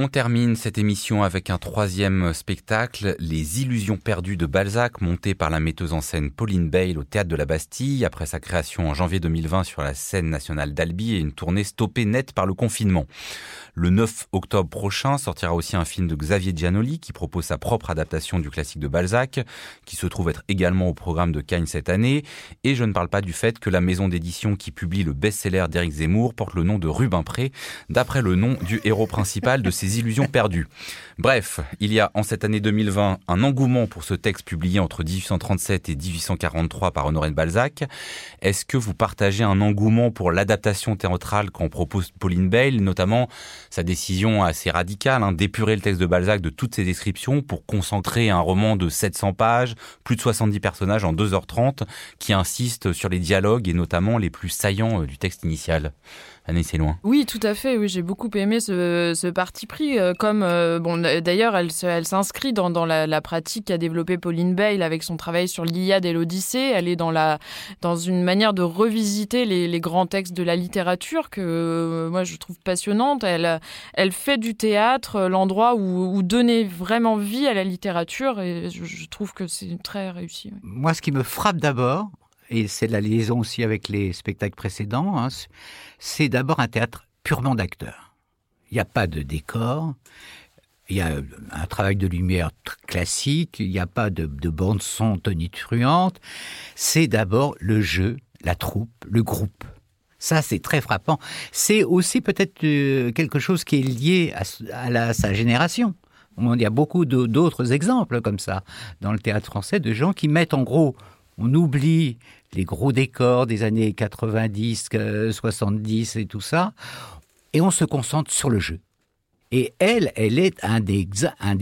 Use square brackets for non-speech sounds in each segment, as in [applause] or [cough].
On termine cette émission avec un troisième spectacle, Les Illusions perdues de Balzac, monté par la metteuse en scène Pauline Bale au Théâtre de la Bastille, après sa création en janvier 2020 sur la scène nationale d'Albi et une tournée stoppée nette par le confinement. Le 9 octobre prochain sortira aussi un film de Xavier Giannoli qui propose sa propre adaptation du classique de Balzac, qui se trouve être également au programme de Cannes cette année. Et je ne parle pas du fait que la maison d'édition qui publie le best-seller d'Éric Zemmour porte le nom de Rubempré, d'après le nom du héros principal de ses illusions perdues. Bref, il y a en cette année 2020 un engouement pour ce texte publié entre 1837 et 1843 par Honoré de Balzac. Est-ce que vous partagez un engouement pour l'adaptation théâtrale qu'en propose Pauline Bale, notamment sa décision assez radicale, hein, d'épurer le texte de Balzac de toutes ses descriptions pour concentrer un roman de 700 pages, plus de 70 personnages en 2h30, qui insiste sur les dialogues et notamment les plus saillants euh, du texte initial? Annie, c'est loin. Oui, tout à fait. Oui, j'ai beaucoup aimé ce, ce parti pris. Euh, comme euh, bon, d'ailleurs, elle, elle s'inscrit dans, dans la, la, pratique qu'a développée Pauline Bale avec son travail sur l'Iliade et l'Odyssée. Elle est dans la dans une manière de revisiter les, les grands textes de la littérature que moi je trouve passionnante. Elle elle fait du théâtre euh, l'endroit où, donner vraiment vie à la littérature et je, trouve que c'est très réussi. Moi, ce qui me frappe d'abord, et c'est la liaison aussi avec les spectacles précédents, hein, c'est d'abord un théâtre purement d'acteurs. Il n'y a pas de décor, il y a un travail de lumière classique, il n'y a pas de, de bande son tonitruante. C'est d'abord le jeu, la troupe, le groupe. Ça, c'est très frappant. C'est aussi peut-être euh, quelque chose qui est lié à, sa génération. Il y a beaucoup d'autres exemples comme ça dans le théâtre français de gens qui mettent en gros, on oublie les gros décors des années 90, 70 et tout ça, et on se concentre sur le jeu. Et elle, elle est un des,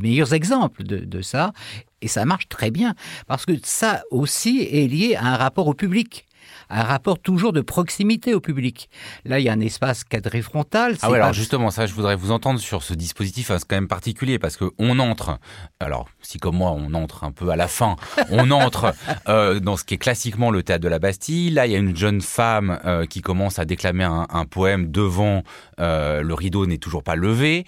meilleurs exemples de ça, et ça marche très bien, parce que ça aussi est lié à un rapport au public un rapport toujours de proximité au public. Là, il y a un espace cadré frontal. Ah ouais, alors justement, ça, je voudrais vous entendre sur ce dispositif, hein, c'est quand même particulier parce que on entre. Alors, si comme moi, on entre un peu à la fin, on entre [laughs] euh, dans ce qui est classiquement le théâtre de la Bastille. Là, il y a une jeune femme euh, qui commence à déclamer un, un poème devant euh, le rideau n'est toujours pas levé.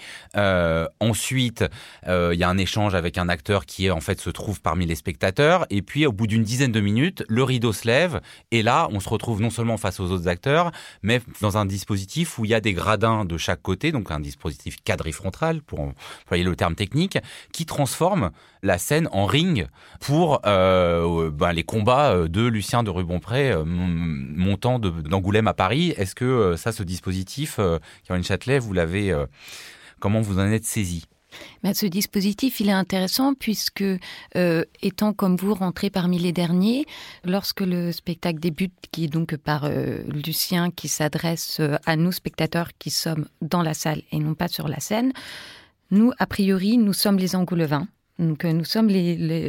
Ensuite, il y a un échange avec un acteur qui en fait se trouve parmi les spectateurs. Et puis, au bout d'une dizaine de minutes, le rideau se lève et là, on se retrouve non seulement face aux autres acteurs, mais dans un dispositif où il y a des gradins de chaque côté, donc un dispositif quadrifrontal, pour employer le terme technique, qui transforme la scène en ring pour euh, ben, les combats euh, de Lucien de Rubempré euh, montant d'Angoulême à Paris. Est-ce que euh, ça, ce dispositif, euh, Caroline Châtelet, vous l'avez, euh, comment vous en êtes saisi? Mais ce dispositif, il est intéressant puisque, euh, étant comme vous rentré parmi les derniers, lorsque le spectacle débute, qui est donc par euh, Lucien, qui s'adresse à nous spectateurs qui sommes dans la salle et non pas sur la scène, nous, a priori, nous sommes les Angoulevins. Donc, nous sommes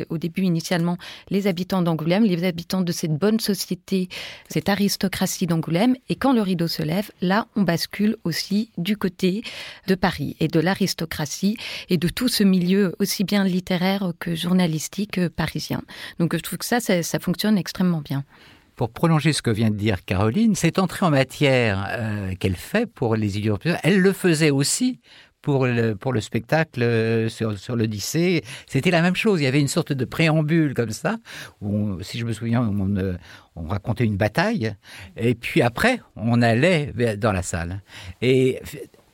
au début initialement les habitants d'Angoulême, les habitants de cette bonne société, cette aristocratie d'Angoulême. Et quand le rideau se lève, là, on bascule aussi du côté de Paris et de l'aristocratie et de tout ce milieu aussi bien littéraire que journalistique parisien. Donc, je trouve que ça, ça, ça fonctionne extrêmement bien pour prolonger ce que vient de dire Caroline, cette entrée en matière euh, qu'elle fait pour les idiots, elle le faisait aussi pour le, pour le spectacle euh, sur, sur l'Odyssée, c'était la même chose. Il y avait une sorte de préambule comme ça, où, si je me souviens, on, euh, on racontait une bataille, et puis après, on allait dans la salle. Et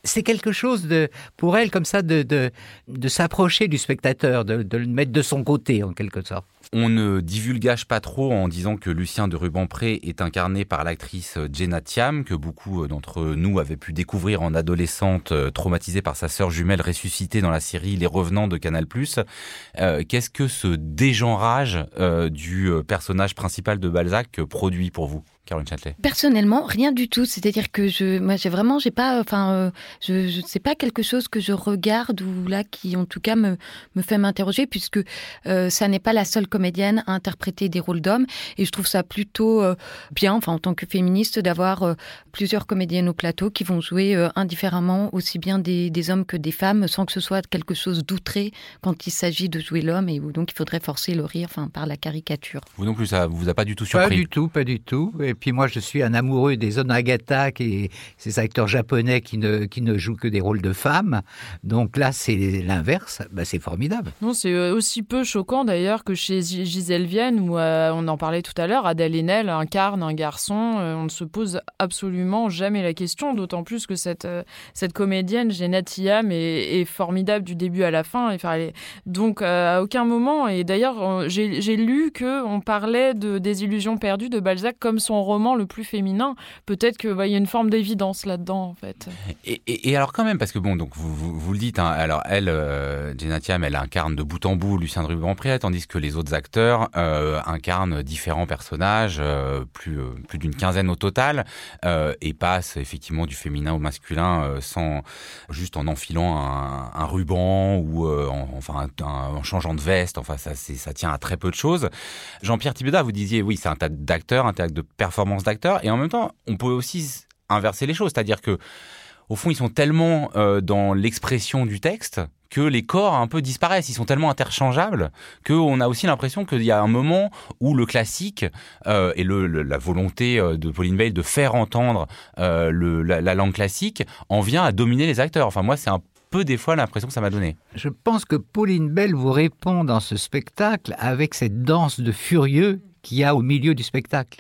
c'est quelque chose de, pour elle comme ça de, de, de s'approcher du spectateur, de, de le mettre de son côté en quelque sorte. On ne divulgage pas trop en disant que Lucien de Rubempré est incarné par l'actrice Jenna Thiam, que beaucoup d'entre nous avaient pu découvrir en adolescente traumatisée par sa sœur jumelle ressuscitée dans la série Les Revenants de Canal+. Euh, Qu'est-ce que ce dégenrage euh, du personnage principal de Balzac produit pour vous? Caroline Châtelet Personnellement, rien du tout. C'est-à-dire que je, moi, j'ai vraiment, j'ai pas, enfin, euh, je, je sais pas quelque chose que je regarde ou là qui, en tout cas, me, me fait m'interroger puisque euh, ça n'est pas la seule comédienne à interpréter des rôles d'hommes et je trouve ça plutôt euh, bien, enfin, en tant que féministe, d'avoir euh, plusieurs comédiennes au plateau qui vont jouer euh, indifféremment aussi bien des, des hommes que des femmes sans que ce soit quelque chose d'outré quand il s'agit de jouer l'homme et où donc il faudrait forcer le rire, enfin, par la caricature. Vous non plus, ça vous a pas du tout surpris? Pas du tout, pas du tout. Et puis moi, je suis un amoureux des Onagata, et ces acteurs japonais qui ne, qui ne jouent que des rôles de femmes. Donc là, c'est l'inverse. Bah, c'est formidable. Non, c'est euh, aussi peu choquant d'ailleurs que chez Gisèle Vienne, où euh, on en parlait tout à l'heure, Adèle Haenel incarne un garçon. Euh, on ne se pose absolument jamais la question, d'autant plus que cette, cette comédienne, Jenna Thiam, est, formidable du début à la fin. Et, donc, à aucun moment, et d'ailleurs, j'ai lu qu'on parlait de Des illusions perdues de Balzac comme son roman le plus féminin. Peut-être qu'il bah, y a une forme d'évidence là-dedans, en fait. Et, alors, quand même, parce que bon, donc vous, vous, le dites, hein, alors elle, euh, Jenna Thiam, elle incarne de bout en bout Lucien de Rubempré, tandis que les autres acteurs euh, incarnent différents personnages, euh, plus, euh, plus d'une quinzaine au total, et passent effectivement du féminin au masculin sans juste en enfilant un, ruban ou en, enfin en changeant de veste. Enfin, ça, ça tient à très peu de choses. Jean-Pierre Thibaudat, vous disiez, oui, c'est un tas d'acteurs, un tas de d'acteurs, et en même temps, on peut aussi inverser les choses, c'est-à-dire que au fond, ils sont tellement euh, dans l'expression du texte que les corps un peu disparaissent. Ils sont tellement interchangeables qu'on a aussi l'impression qu'il y a un moment où le classique euh, et la volonté euh, de Pauline Veil de faire entendre la, la langue classique en vient à dominer les acteurs. Enfin, moi, c'est un peu des fois l'impression que ça m'a donné. Je pense que Pauline Bell vous répond dans ce spectacle avec cette danse de furieux qu'il y a au milieu du spectacle.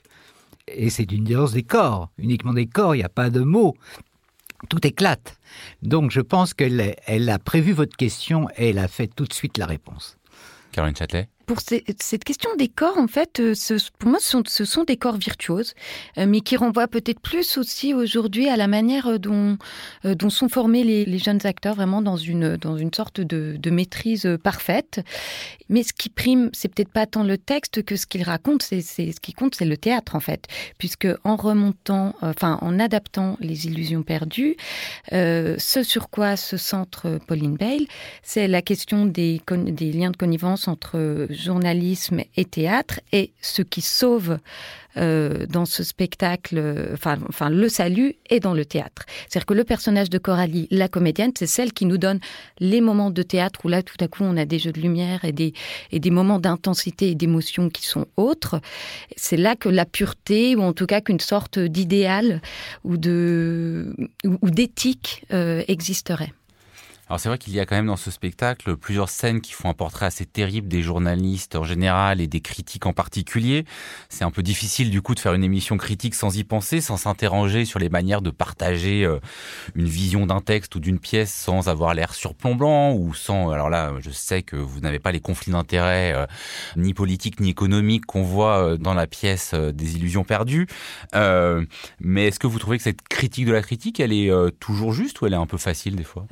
Et c'est une danse des corps, uniquement des corps, il n'y a pas de mots tout éclate. Donc je pense qu'elle elle a prévu votre question et elle a fait tout de suite la réponse. Caroline Châtelet pour cette question des corps, en fait, euh, pour moi, ce sont, des corps virtuoses, euh, mais qui renvoient peut-être plus aussi aujourd'hui à la manière euh, dont, sont formés les, jeunes acteurs, vraiment dans une, dans une sorte de, maîtrise parfaite. Mais ce qui prime, c'est peut-être pas tant le texte que ce qu'il raconte, c'est ce qui compte, c'est le théâtre, en fait, puisque en remontant, enfin, en adaptant les illusions perdues, ce sur quoi se centre Pauline Bale, c'est la question des liens de connivence entre journalisme et théâtre. Et ce qui sauve euh, dans ce spectacle enfin, le salut est dans le théâtre. C'est à dire que le personnage de Coralie la comédienne c'est celle qui nous donne les moments de théâtre où là tout à coup on a des jeux de lumière et des, et des moments d'intensité et d'émotion qui sont autres. C'est là que la pureté ou en tout cas qu'une sorte d'idéal ou, ou d'éthique euh, existerait Alors c'est vrai qu'il y a quand même dans ce spectacle plusieurs scènes qui font un portrait assez terrible des journalistes en général et des critiques en particulier. C'est un peu difficile du coup de faire une émission critique sans y penser, sans s'interroger sur les manières de partager euh, une vision d'un texte ou d'une pièce sans avoir l'air surplombant ou sans alors là je sais que vous n'avez pas les conflits d'intérêts euh, ni politiques ni économiques qu'on voit euh, dans la pièce des illusions perdues. Mais est-ce que vous trouvez que cette critique de la critique elle est toujours juste ou elle est un peu facile des fois?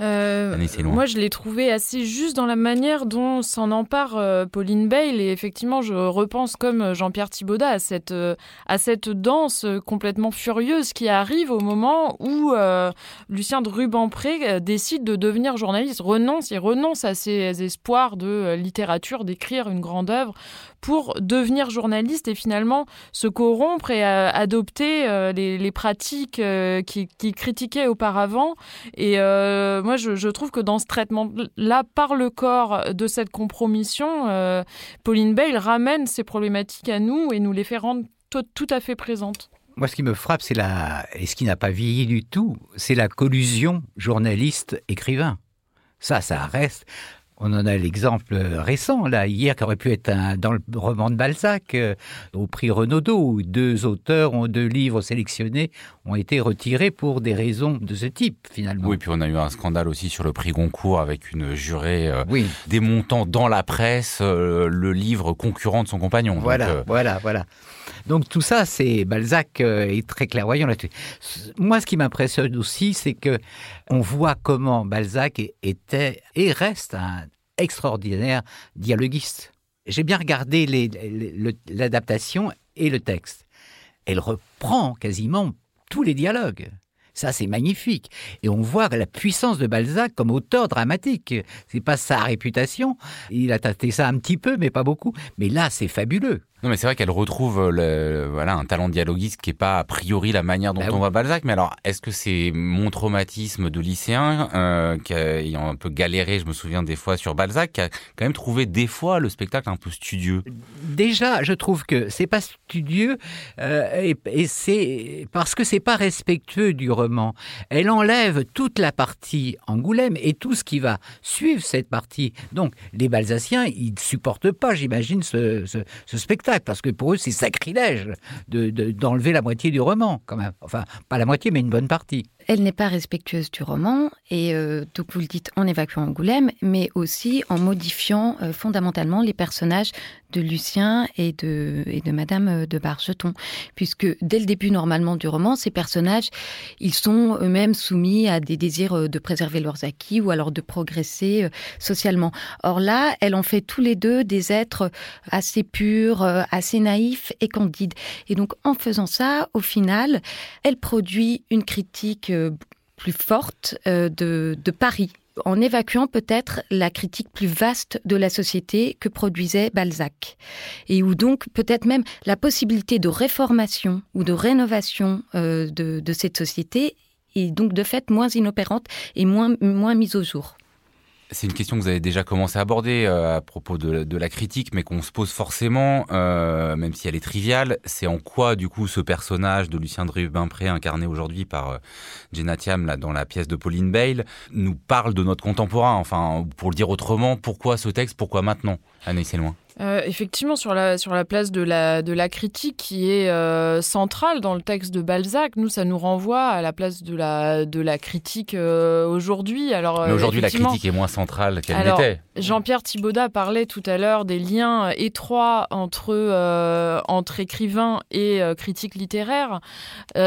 Euh, Moi, je l'ai trouvé assez juste dans la manière dont s'en empare euh, Pauline Bale. Et effectivement, je repense comme Jean-Pierre Thibaudat à cette, euh, à cette danse complètement furieuse qui arrive au moment où euh, Lucien de Rubempré euh, décide de devenir journaliste, renonce et renonce à ses espoirs de euh, littérature, d'écrire une grande œuvre pour devenir journaliste et finalement se corrompre et euh, adopter euh, les, pratiques euh, qui, qui critiquaient auparavant. Et moi, je, trouve que dans ce traitement-là, par le corps de cette compromission, euh, Pauline Bale ramène ces problématiques à nous et nous les fait rendre tout, tout à fait présentes. Moi, ce qui me frappe, c'est la et ce qui n'a pas vieilli du tout, c'est la collusion journaliste-écrivain. Ça, ça reste. On en a l'exemple récent, là, hier, qui aurait pu être un, dans le roman de Balzac, euh, au prix Renaudot, où deux auteurs ont deux livres sélectionnés ont été retirés pour des raisons de ce type, finalement. Oui, puis on a eu un scandale aussi sur le prix Goncourt avec une jurée euh, Oui, démontant dans la presse euh, le livre concurrent de son compagnon. voilà, Donc, euh, voilà, voilà. Donc tout ça, c'est Balzac euh, est très clairvoyant là-dessus. Moi, ce qui m'impressionne aussi, c'est que on voit comment Balzac était et reste un extraordinaire dialoguiste. J'ai bien regardé l'adaptation et le texte. Elle reprend quasiment tous les dialogues. Ça, c'est magnifique. Et on voit la puissance de Balzac comme auteur dramatique. C'est pas sa réputation. Il a tâté ça un petit peu, mais pas beaucoup. Mais là, c'est fabuleux. Non, mais c'est vrai qu'elle retrouve le, voilà, un talent dialoguiste qui n'est pas a priori la manière dont bah on voit Balzac. Mais alors, est-ce que c'est mon traumatisme de lycéen, euh, qui ayant un peu galéré, je me souviens des fois sur Balzac, qui a quand même trouvé des fois le spectacle un peu studieux? Déjà, je trouve que c'est pas studieux euh, et, c'est parce que c'est pas respectueux du roman. Elle enlève toute la partie Angoulême et tout ce qui va suivre cette partie. Donc, les Balsaciens, ils supportent pas, j'imagine, ce, ce, spectacle parce que pour eux, c'est sacrilège d'enlever de, la moitié du roman, quand même. Enfin, pas la moitié, mais une bonne partie. Elle n'est pas respectueuse du roman, et euh, donc vous le dites en évacuant Angoulême, mais aussi en modifiant euh, fondamentalement les personnages de Lucien et de, et de Madame euh, de Bargeton. Puisque dès le début, normalement, du roman, ces personnages, ils sont eux-mêmes soumis à des désirs de préserver leurs acquis ou alors de progresser socialement. Or là, elle en fait tous les deux des êtres assez purs, assez naïfs et candides. Et donc, en faisant ça, au final, elle produit une critique plus forte euh, de, Paris, en évacuant peut-être la critique plus vaste de la société que produisait Balzac. Et où donc peut-être même la possibilité de réformation ou de rénovation euh, de, cette société est donc de fait moins inopérante et moins, moins mise au jour. C'est une question que vous avez déjà commencé à aborder euh, à propos de, la critique, mais qu'on se pose forcément, euh, même si elle est triviale. C'est en quoi, du coup, ce personnage de Lucien Drubin-Pré, incarné aujourd'hui par euh, Jenna Thiam, là, dans la pièce de Pauline Bale, nous parle de notre contemporain? Enfin, pour le dire autrement, pourquoi ce texte? Pourquoi maintenant? Anaïs loin. Euh, effectivement, sur la, sur la place de la, de la critique qui est euh, centrale dans le texte de Balzac, nous, ça nous renvoie à la place de la, de la critique euh, aujourd'hui. Alors, Mais aujourd'hui, la critique est moins centrale qu'elle n'était. Jean-Pierre Thibaudat parlait tout à l'heure des liens étroits entre, entre écrivains et critiques littéraires.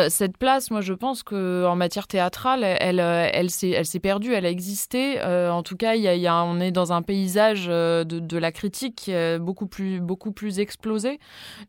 cette place, moi, je pense qu'en matière théâtrale, elle, elle, elle s'est perdue, elle a existé. en tout cas, il y a, on est dans un paysage de, la critique beaucoup plus, beaucoup plus explosé.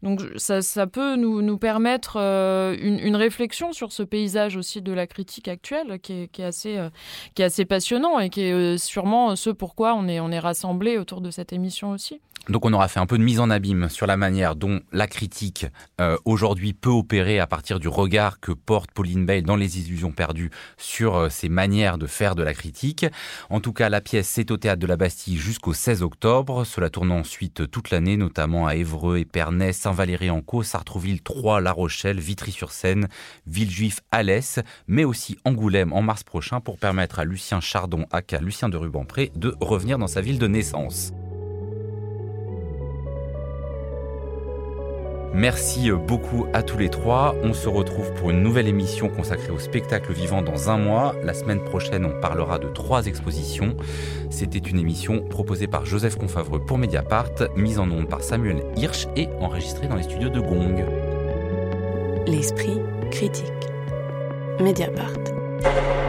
Donc ça, peut nous, permettre euh, une, réflexion sur ce paysage aussi de la critique actuelle qui est, assez, euh, qui est assez passionnant et qui est euh, sûrement ce pourquoi on est, on est rassemblés autour de cette émission aussi. Donc on aura fait un peu de mise en abîme sur la manière dont la critique euh, aujourd'hui peut opérer à partir du regard que porte Pauline Bale dans Les Illusions perdues sur euh, ses manières de faire de la critique. En tout cas, la pièce c'est au théâtre de la Bastille jusqu'au 16 octobre. Cela tourne ensuite toute l'année, notamment à Évreux, Épernay, Saint-Valery-en-Caux, Sartrouville, Troyes, La Rochelle, Vitry-sur-Seine, Villejuif, Alès, mais aussi Angoulême en mars prochain pour permettre à Lucien Chardon, aka Lucien de Rubempré, de revenir dans sa ville de naissance. Merci beaucoup à tous les trois. On se retrouve pour une nouvelle émission consacrée au spectacle vivant dans un mois. La semaine prochaine, on parlera de trois expositions. C'était une émission proposée par Joseph Confavreux pour Mediapart, mise en onde par Samuel Hirsch et enregistrée dans les studios de Gong. L'esprit critique. Mediapart.